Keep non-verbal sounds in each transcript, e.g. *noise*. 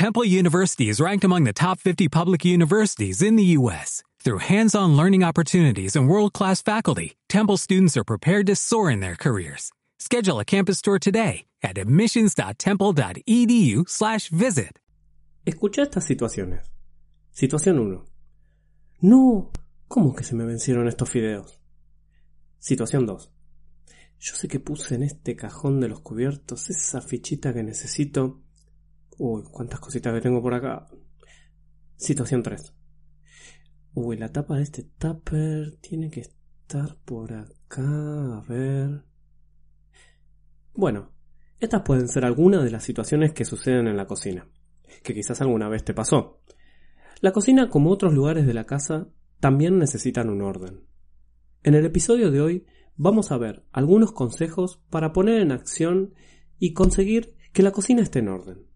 Temple University is ranked among the top 50 public universities in the U.S. Through hands-on learning opportunities and world-class faculty, Temple students are prepared to soar in their careers. Schedule a campus tour today at admissions.temple.edu/visit. Escucha estas situaciones. Situación 1. No, ¿cómo que se me vencieron estos fideos? Situación 2. Yo sé que puse en este cajón de los cubiertos esa fichita que necesito. Uy, cuántas cositas que tengo por acá. Situación 3. Uy, la tapa de este tupper tiene que estar por acá. A ver. Bueno, estas pueden ser algunas de las situaciones que suceden en la cocina, que quizás alguna vez te pasó. La cocina, como otros lugares de la casa, también necesitan un orden. En el episodio de hoy vamos a ver algunos consejos para poner en acción y conseguir que la cocina esté en orden.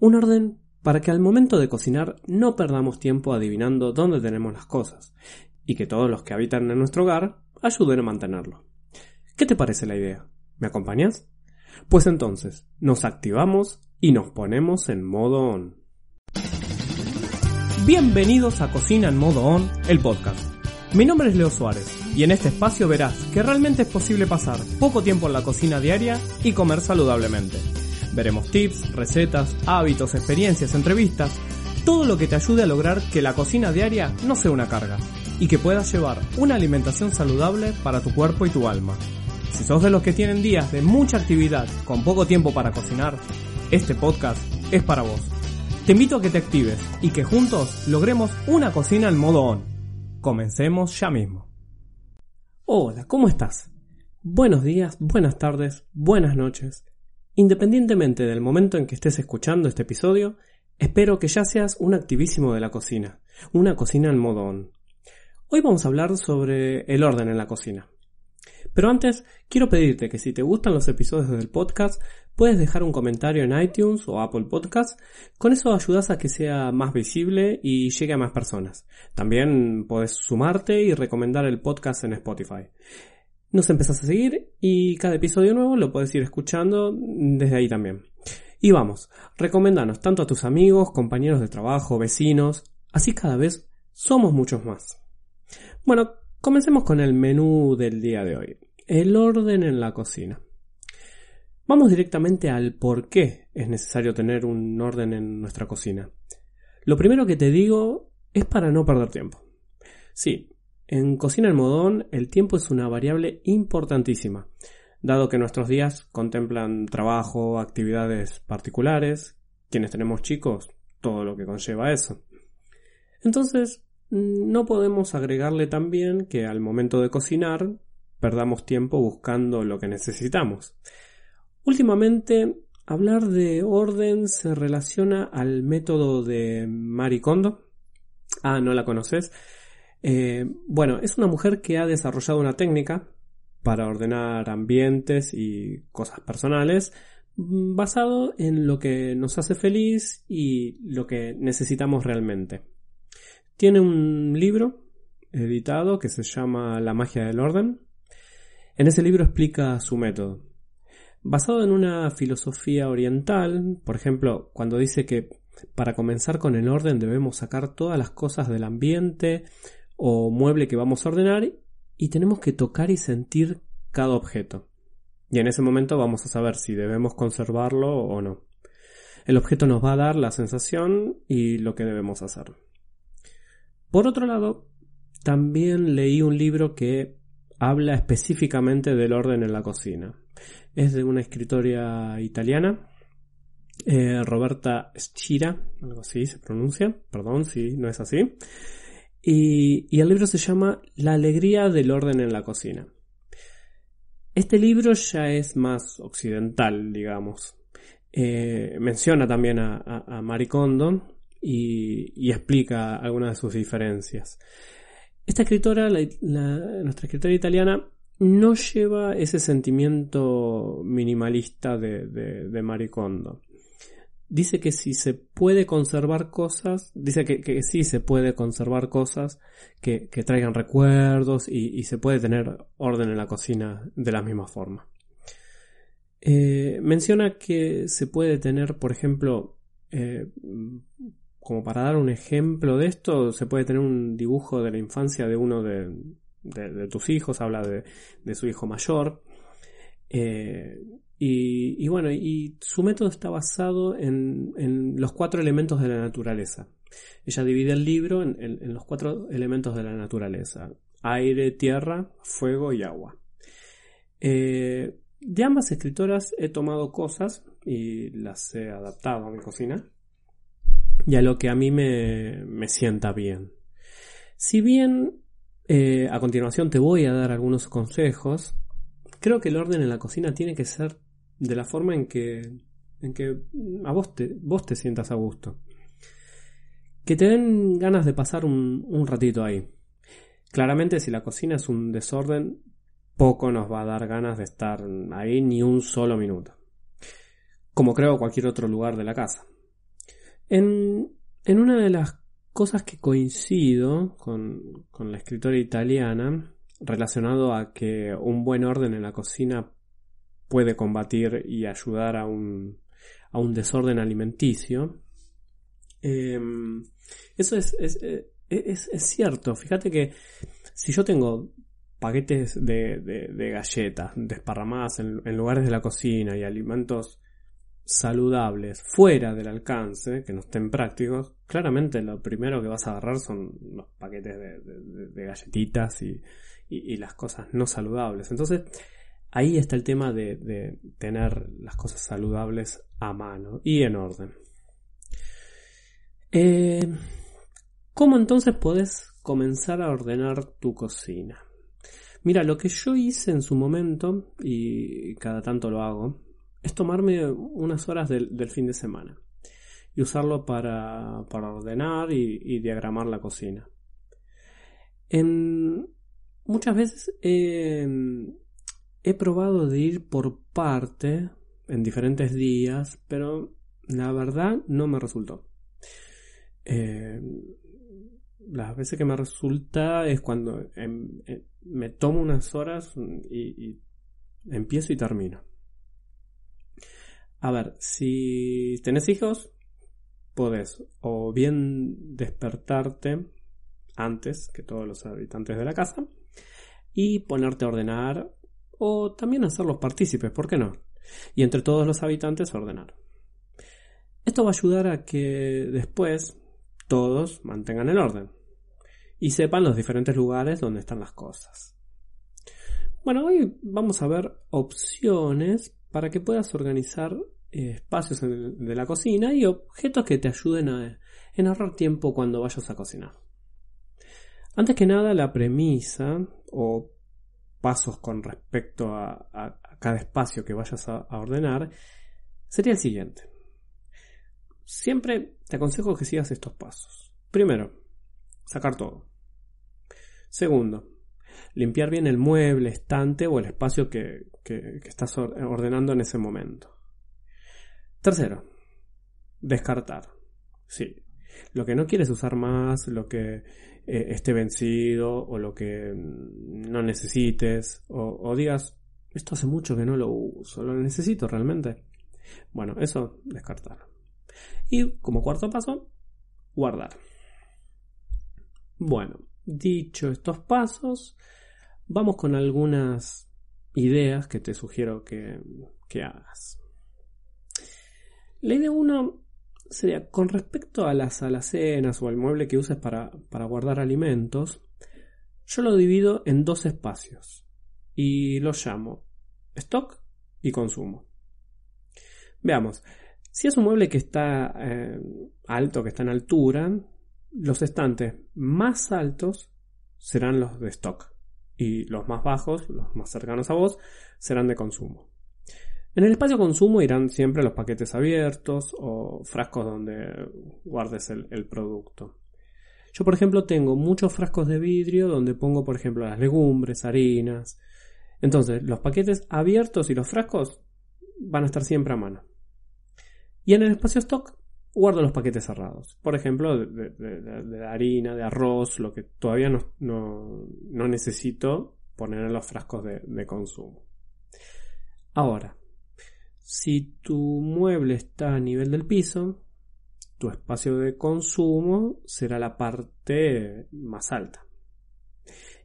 Un orden para que al momento de cocinar no perdamos tiempo adivinando dónde tenemos las cosas y que todos los que habitan en nuestro hogar ayuden a mantenerlo. ¿Qué te parece la idea? ¿Me acompañas? Pues entonces, nos activamos y nos ponemos en modo on. Bienvenidos a Cocina en modo on, el podcast. Mi nombre es Leo Suárez y en este espacio verás que realmente es posible pasar poco tiempo en la cocina diaria y comer saludablemente. Veremos tips, recetas, hábitos, experiencias, entrevistas, todo lo que te ayude a lograr que la cocina diaria no sea una carga y que puedas llevar una alimentación saludable para tu cuerpo y tu alma. Si sos de los que tienen días de mucha actividad con poco tiempo para cocinar, este podcast es para vos. Te invito a que te actives y que juntos logremos una cocina en modo on. Comencemos ya mismo. Hola, ¿cómo estás? Buenos días, buenas tardes, buenas noches. Independientemente del momento en que estés escuchando este episodio, espero que ya seas un activísimo de la cocina, una cocina en modo on. Hoy vamos a hablar sobre el orden en la cocina. Pero antes, quiero pedirte que si te gustan los episodios del podcast, puedes dejar un comentario en iTunes o Apple Podcasts. Con eso ayudas a que sea más visible y llegue a más personas. También puedes sumarte y recomendar el podcast en Spotify. Nos empezás a seguir y cada episodio nuevo lo puedes ir escuchando desde ahí también. Y vamos, recomendanos tanto a tus amigos, compañeros de trabajo, vecinos, así cada vez somos muchos más. Bueno, Comencemos con el menú del día de hoy. El orden en la cocina. Vamos directamente al por qué es necesario tener un orden en nuestra cocina. Lo primero que te digo es para no perder tiempo. Sí, en Cocina el Modón el tiempo es una variable importantísima, dado que nuestros días contemplan trabajo, actividades particulares, quienes tenemos chicos, todo lo que conlleva eso. Entonces, no podemos agregarle también que al momento de cocinar perdamos tiempo buscando lo que necesitamos. Últimamente, hablar de orden se relaciona al método de Marie Kondo. Ah, ¿no la conoces? Eh, bueno, es una mujer que ha desarrollado una técnica para ordenar ambientes y cosas personales mm, basado en lo que nos hace feliz y lo que necesitamos realmente. Tiene un libro editado que se llama La magia del orden. En ese libro explica su método. Basado en una filosofía oriental, por ejemplo, cuando dice que para comenzar con el orden debemos sacar todas las cosas del ambiente o mueble que vamos a ordenar y tenemos que tocar y sentir cada objeto. Y en ese momento vamos a saber si debemos conservarlo o no. El objeto nos va a dar la sensación y lo que debemos hacer. Por otro lado, también leí un libro que habla específicamente del orden en la cocina. Es de una escritora italiana, eh, Roberta Schira, algo así se pronuncia, perdón si no es así. Y, el libro se llama La alegría del orden en la cocina. Este libro ya es más occidental, digamos. Eh, menciona también a, a, a Maricondo, y, explica algunas de sus diferencias. Esta escritora, nuestra escritora italiana, no lleva ese sentimiento minimalista de, de, Maricondo. Dice que si se puede conservar cosas, dice que, sí se puede conservar cosas que, traigan recuerdos y, se puede tener orden en la cocina de la misma forma. Eh, menciona que se puede tener, por ejemplo, eh, como para dar un ejemplo de esto, se puede tener un dibujo de la infancia de uno de, tus hijos, habla de, su hijo mayor. Eh, y, bueno, y su método está basado en, los cuatro elementos de la naturaleza. Ella divide el libro en, los cuatro elementos de la naturaleza. Aire, tierra, fuego y agua. Eh, de ambas escritoras he tomado cosas y las he adaptado a mi cocina y a lo que a mí me, sienta bien. Si bien eh, a continuación te voy a dar algunos consejos, creo que el orden en la cocina tiene que ser de la forma en que, en que a vos te, vos te sientas a gusto. Que te den ganas de pasar un, un ratito ahí. Claramente si la cocina es un desorden, poco nos va a dar ganas de estar ahí ni un solo minuto. Como creo cualquier otro lugar de la casa. En, una de las cosas que coincido con, la escritora italiana, relacionado a que un buen orden en la cocina puede combatir y ayudar a un, a un desorden alimenticio, em, eso es, es, cierto. Fíjate que si yo tengo paquetes de, galletas desparramadas en, lugares de la cocina y alimentos saludables fuera del alcance, que no estén prácticos, claramente lo primero que vas a agarrar son los paquetes de, galletitas y, las cosas no saludables. Entonces, ahí está el tema de, tener las cosas saludables a mano y en orden. Eh, ¿Cómo entonces puedes comenzar a ordenar tu cocina? Mira, lo que yo hice en su momento, y cada tanto lo hago, es tomarme unas horas del, fin de semana y usarlo para, ordenar y, diagramar la cocina. muchas veces he probado de ir por parte en diferentes días, pero la verdad no me resultó. Eh, las veces que me resulta es cuando em, eh, me tomo unas horas y empiezo y termino. A ver, si tenés hijos, podés o bien despertarte antes que todos los habitantes de la casa y ponerte a ordenar o también hacerlos partícipes, ¿por qué no? Y entre todos los habitantes ordenar. Esto va a ayudar a que después todos mantengan el orden y sepan los diferentes lugares donde están las cosas. Bueno, hoy vamos a ver opciones para que puedas organizar eh, espacios de la cocina y objetos que te ayuden a, ahorrar tiempo cuando vayas a cocinar. Antes que nada, la premisa o pasos con respecto a, cada espacio que vayas a, ordenar sería el siguiente. Siempre te aconsejo que sigas estos pasos. Primero, sacar todo. Segundo, limpiar bien el mueble, estante o el espacio que, estás ordenando en ese momento. Tercero, descartar. Sí. Lo que no quieres usar más, lo que eh, esté vencido o lo que no necesites o, digas, esto hace mucho que no lo uso, lo necesito realmente. Bueno, eso descartar. Y como cuarto paso, guardar. Bueno, Dicho estos pasos, vamos con algunas ideas que te sugiero que, hagas. La idea 1 sería, con respecto a las alacenas o al mueble que uses para, para guardar alimentos, yo lo divido en dos espacios y los llamo stock y consumo. Veamos, si es un mueble que está eh, alto, que está en altura, los estantes más altos serán los de stock y los más bajos, los más cercanos a vos, serán de consumo. En el espacio consumo irán siempre los paquetes abiertos o frascos donde guardes el, producto. Yo, por ejemplo, tengo muchos frascos de vidrio donde pongo, por ejemplo, las legumbres, harinas. Entonces, los paquetes abiertos y los frascos van a estar siempre a mano. Y en el espacio stock guardo los paquetes cerrados. Por ejemplo, de, harina, de arroz, lo que todavía no, necesito poner en los frascos de, consumo. Ahora, si tu mueble está a nivel del piso, tu espacio de consumo será la parte más alta.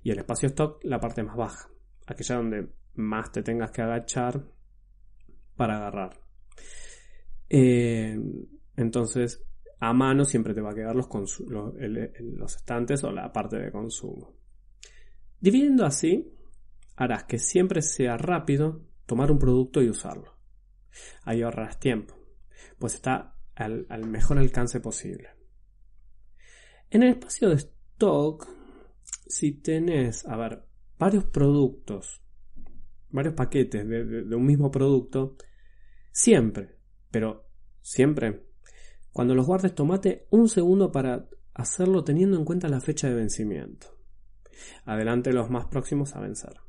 Y el espacio stock la parte más baja. Aquella donde más te tengas que agachar para agarrar. Eh, entonces, a mano siempre te va a quedar los, los estantes o la parte de consumo. Dividiendo así, harás que siempre sea rápido tomar un producto y usarlo. Ahí ahorrarás tiempo, pues está al, mejor alcance posible. En el espacio de stock, si tenés, a ver, varios productos, varios paquetes de un mismo producto, siempre, pero siempre, cuando los guardes tomate un segundo para hacerlo teniendo en cuenta la fecha de vencimiento. Adelante los más próximos a vencer.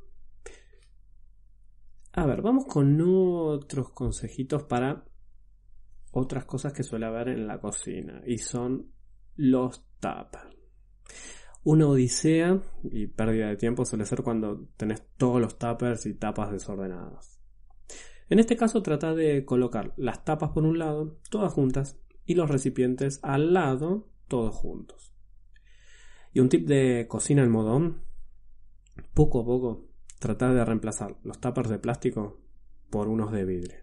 A ver, vamos con otros consejitos para otras cosas que suele haber en la cocina y son los tapas. Una odisea y pérdida de tiempo suele ser cuando tenés todos los tuppers y tapas desordenadas. En este caso trata de colocar las tapas por un lado, todas juntas, y los recipientes al lado, todos juntos. Y un tip de cocina en modón, poco a poco tratar de reemplazar los tuppers de plástico por unos de vidrio.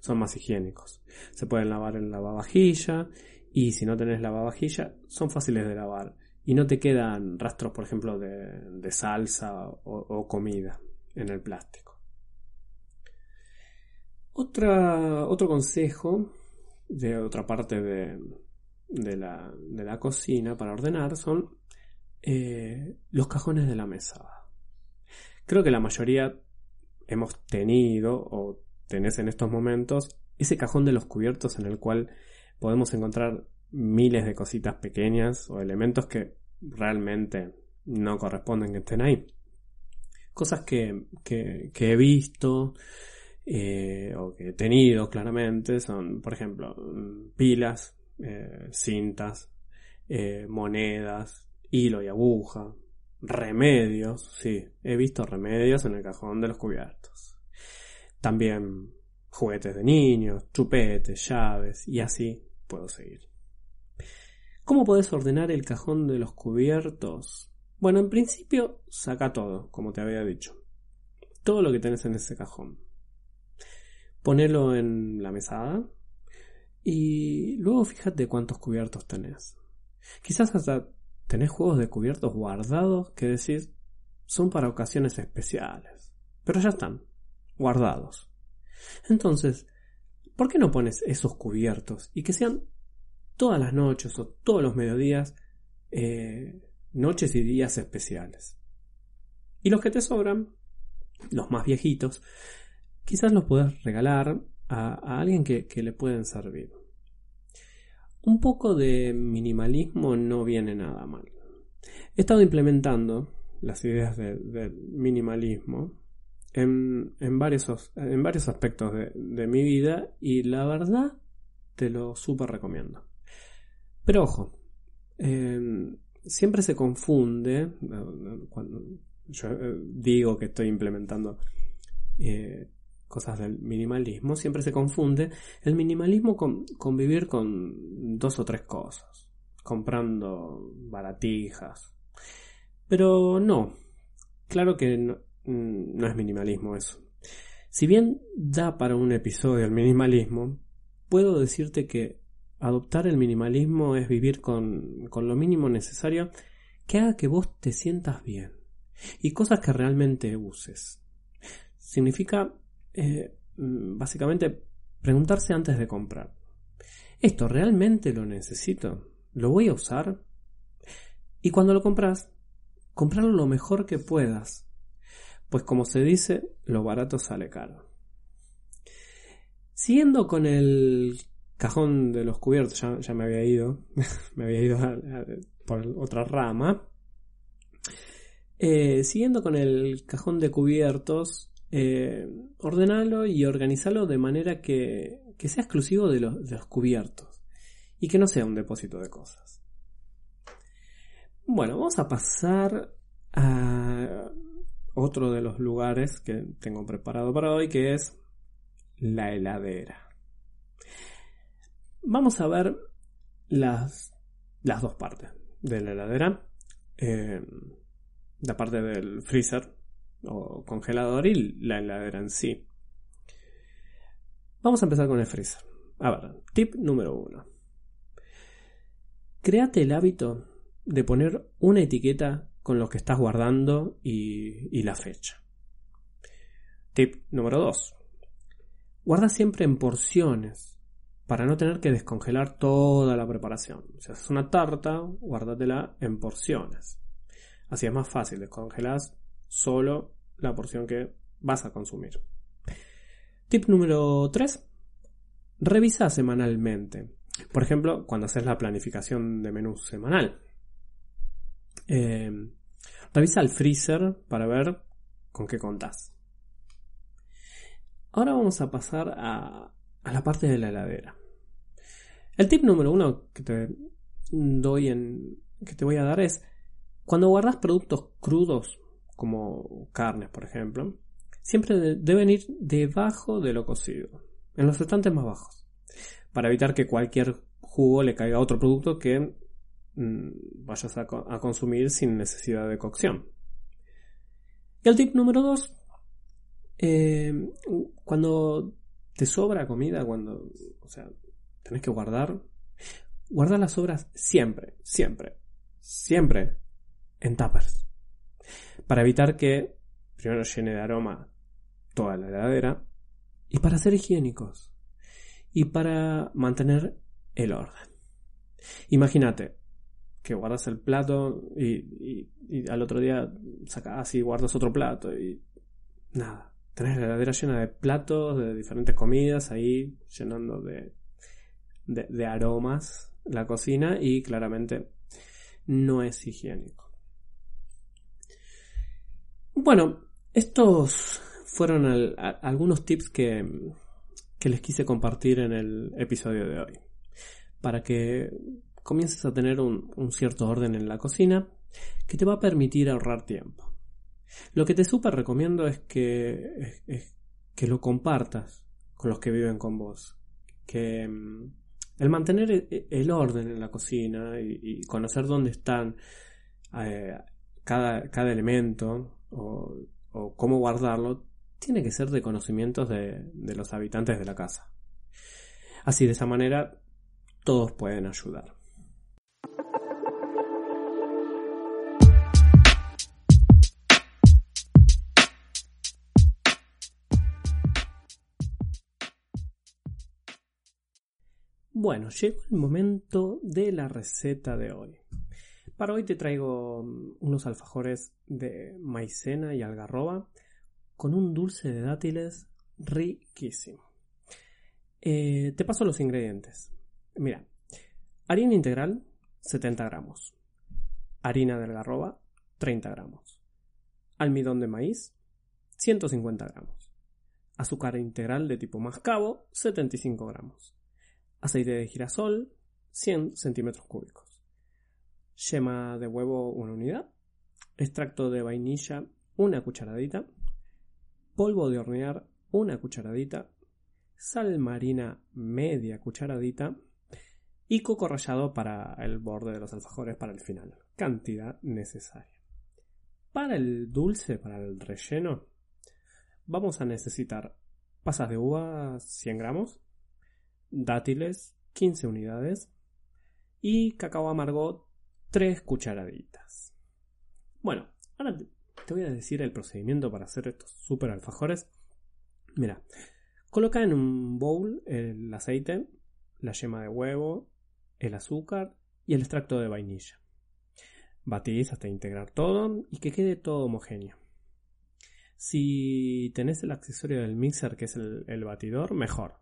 Son más higiénicos. Se pueden lavar en lavavajilla y si no tenés lavavajilla son fáciles de lavar y no te quedan rastros, por ejemplo, de, salsa o, comida en el plástico. Otra, otro consejo de otra parte de, de, la, de la, cocina para ordenar son eh, los cajones de la mesa. Creo que la mayoría hemos tenido o tenés en estos momentos ese cajón de los cubiertos en el cual podemos encontrar miles de cositas pequeñas o elementos que realmente no corresponden que estén ahí. Cosas que, he visto eh, o que he tenido claramente son, por ejemplo, pilas, eh, cintas, eh, monedas, hilo y aguja, remedios, sí, he visto remedios en el cajón de los cubiertos. También juguetes de niños, chupetes, llaves y así puedo seguir. ¿Cómo puedes ordenar el cajón de los cubiertos? Bueno, en principio saca todo, como te había dicho. Todo lo que tenés en ese cajón. Ponelo en la mesada y luego fíjate cuántos cubiertos tenés. Quizás hasta tenés juegos de cubiertos guardados que decís son para ocasiones especiales. Pero ya están, guardados. Entonces, ¿por qué no pones esos cubiertos y que sean todas las noches o todos los mediodías eh, noches y días especiales? Y los que te sobran, los más viejitos, quizás los puedes regalar a, alguien que, que le pueden servir. Un poco de minimalismo no viene nada mal. He estado implementando las ideas del minimalismo en, varios, aspectos de, mi vida y la verdad te lo súper recomiendo. Pero ojo, em, siempre se confunde cuando yo eh, digo que estoy implementando eh, cosas del minimalismo, siempre se confunde el minimalismo con, vivir con dos o tres cosas, comprando baratijas. Pero no, claro que no, mm, no es minimalismo eso. Si bien da para un episodio el minimalismo, puedo decirte que adoptar el minimalismo es vivir con, con lo mínimo necesario que haga que vos te sientas bien y cosas que realmente uses. Significa eh, mm, básicamente preguntarse antes de comprar. ¿Esto realmente lo necesito? ¿Lo voy a usar? Y cuando lo compras, comprarlo lo mejor que puedas. Pues como se dice, lo barato sale caro. Siguiendo con el cajón de los cubiertos, ya, me había ido, *laughs* me había ido por otra rama. Eh, siguiendo con el cajón de cubiertos, eh, ordenarlo y organizarlo de manera que, sea exclusivo de los, cubiertos y que no sea un depósito de cosas. Bueno, vamos a pasar a otro de los lugares que tengo preparado para hoy, que es la heladera. Vamos a ver las, las dos partes de la heladera. Eh, la parte del freezer o congelador y la heladera en sí. Vamos a empezar con el freezer. A ver, tip número uno. Créate el hábito de poner una etiqueta con lo que estás guardando y, y la fecha. Tip número 2. Guarda siempre en porciones para no tener que descongelar toda la preparación. Si haces una tarta, guárdatela en porciones. Así es más fácil, descongelas solo la porción que vas a consumir. Tip número 3. Revisa semanalmente. Por ejemplo, cuando haces la planificación de menú semanal. Eh, revisa el freezer para ver con qué contás. Ahora vamos a pasar a, a la parte de la heladera. El tip número uno que te doy en. que te voy a dar es. Cuando guardas productos crudos, como carnes, por ejemplo, siempre deben ir debajo de lo cocido, en los estantes más bajos, para evitar que cualquier jugo le caiga a otro producto que mm, vayas a, consumir sin necesidad de cocción. Y el tip número dos, eh, cuando te sobra comida, cuando, o sea, tenés que guardar, guarda las sobras siempre, siempre, siempre en tuppers. Para evitar que primero llene de aroma toda la heladera y para ser higiénicos y para mantener el orden. Imagínate que guardas el plato y, al otro día sacas y guardas otro plato y nada. Tenés la heladera llena de platos, de diferentes comidas, ahí llenando de, de aromas la cocina y claramente no es higiénico. Bueno, estos fueron algunos tips que, que les quise compartir en el episodio de hoy. Para que comiences a tener un, cierto orden en la cocina que te va a permitir ahorrar tiempo. Lo que te súper recomiendo es que, que lo compartas con los que viven con vos. Que mm, el mantener e, e, el orden en la cocina y, conocer dónde están eh, cada, cada elemento o, cómo guardarlo tiene que ser de conocimientos de, de los habitantes de la casa. Así de esa manera todos pueden ayudar. Bueno, llegó el momento de la receta de hoy. Para hoy te traigo mm, unos alfajores de maicena y algarroba con un dulce de dátiles riquísimo. Eh, te paso los ingredientes. Mira, harina integral 70 gramos, harina de algarroba 30 gramos, almidón de maíz 150 gramos, azúcar integral de tipo mascabo 75 gramos, aceite de girasol 100 centímetros cúbicos yema de huevo una unidad, extracto de vainilla una cucharadita, polvo de hornear una cucharadita, sal marina media cucharadita. Y coco rallado para el borde de los alfajores para el final, cantidad necesaria. Para el dulce, para el relleno, vamos a necesitar pasas de uva 100 gramos, dátiles 15 unidades. Y cacao amargo 3 cucharaditas. Bueno, ahora te voy a decir el procedimiento para hacer estos super alfajores. Mira, coloca en un bowl el aceite, la yema de huevo, el azúcar y el extracto de vainilla. Batís hasta integrar todo y que quede todo homogéneo. Si tenés el accesorio del mixer que es el, batidor, mejor.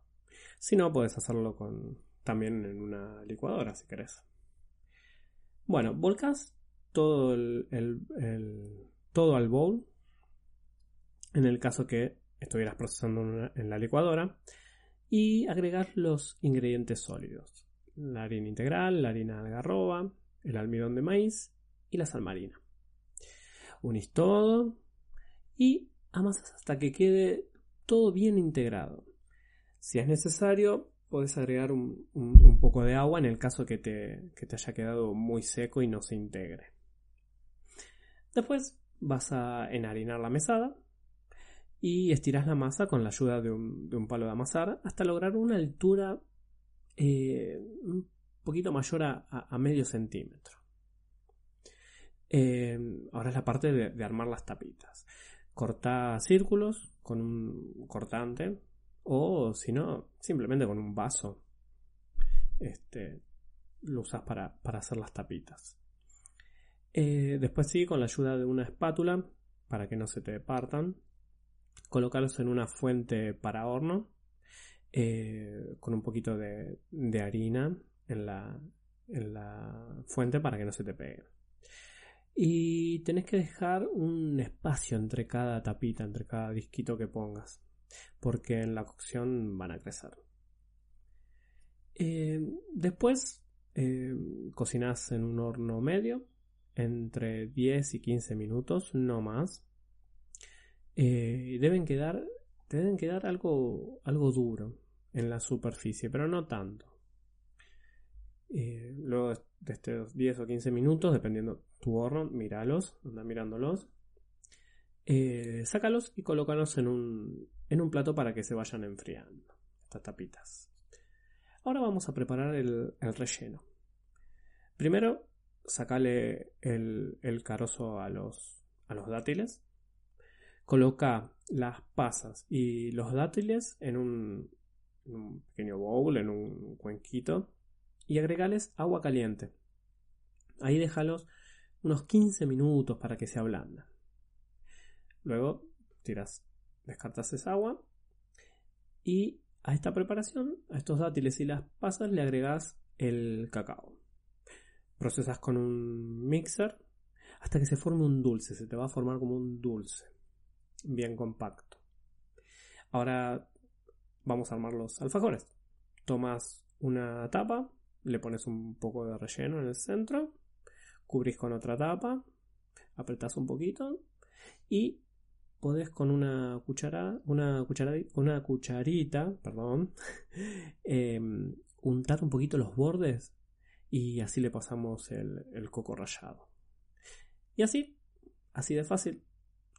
Si no, puedes hacerlo con, también en una licuadora si querés. Bueno, volcas todo el, todo al bowl. En el caso que estuvieras procesando en la licuadora. Y agregar los ingredientes sólidos. La harina integral, la harina de algarroba, el almidón de maíz y la sal marina. Unís todo y amasas hasta que quede todo bien integrado. Si es necesario, podés agregar un, poco de agua en el caso que te, que te haya quedado muy seco y no se integre. Después vas a enharinar la mesada y estiras la masa con la ayuda de un, de un palo de amasar hasta lograr una altura eh, un poquito mayor a, medio centímetro. Eh, ahora es la parte de, de, armar las tapitas. Corta círculos con un cortante o si no, simplemente con un vaso. Este, lo usas para, para hacer las tapitas. Eh, después sí, con la ayuda de una espátula, para que no se te partan, colocarlos en una fuente para horno, eh, con un poquito de, harina en la, en la fuente para que no se te pegue. Y tenés que dejar un espacio entre cada tapita, entre cada disquito que pongas, porque en la cocción van a crecer. Eh, después cocinas en un horno medio entre 10 y 15 minutos, no más. Eh, deben quedar, deben quedar algo, algo duro en la superficie, pero no tanto. Eh, luego de estos 10 o 15 minutos, dependiendo tu horno, míralos, anda mirándolos. Eh, sácalos y colócalos en un, en un plato para que se vayan enfriando. Estas tapitas. Ahora vamos a preparar el, el relleno. Primero sacale el, carozo a los, a los dátiles. Coloca las pasas y los dátiles en un, un pequeño bowl, en un cuenquito. Y agregales agua caliente. Ahí déjalos unos 15 minutos para que se ablanden. Luego tiras, descartas esa agua y a esta preparación, a estos dátiles y las pasas le agregas el cacao procesas con un mixer hasta que se forme un dulce, se te va a formar como un dulce, bien compacto. Ahora vamos a armar los alfajores. Tomas una tapa, le pones un poco de relleno en el centro, cubrís con otra tapa, apretás un poquito y podés con una cuchara, una cucharita, perdón, *laughs* em, untar un poquito los bordes y así le pasamos el, coco rallado. Y así, así de fácil,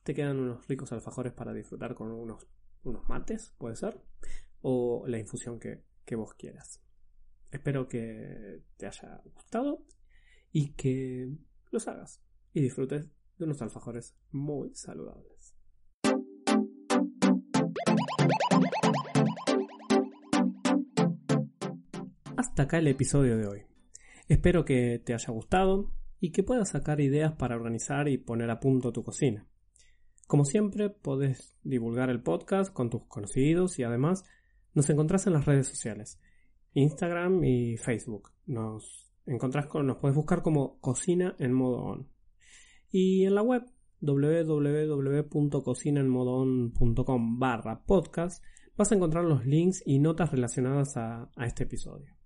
te quedan unos ricos alfajores para disfrutar con unos, unos mates, puede ser, o la infusión que, que vos quieras. Espero que te haya gustado y que los hagas y disfrutes de unos alfajores muy saludables. Hasta acá el episodio de hoy. Espero que te haya gustado y que puedas sacar ideas para organizar y poner a punto tu cocina. Como siempre, podés divulgar el podcast con tus conocidos y además nos encontrás en las redes sociales, Instagram y Facebook. Nos encontrás con, nos puedes buscar como cocina en modo on. Y en la web www.cocinaenmodoon.com barra podcast vas a encontrar los links y notas relacionadas a, a este episodio.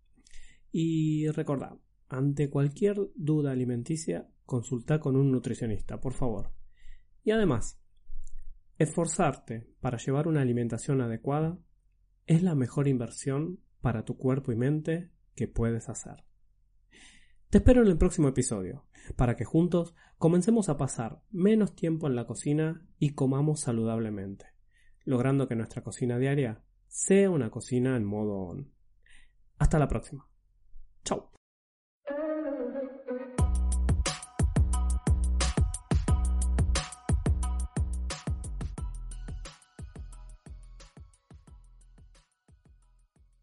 Y recordad, ante cualquier duda alimenticia, consulta con un nutricionista, por favor. Y además, esforzarte para llevar una alimentación adecuada es la mejor inversión para tu cuerpo y mente que puedes hacer. Te espero en el próximo episodio, para que juntos comencemos a pasar menos tiempo en la cocina y comamos saludablemente, logrando que nuestra cocina diaria sea una cocina en modo on. Hasta la próxima. Chao.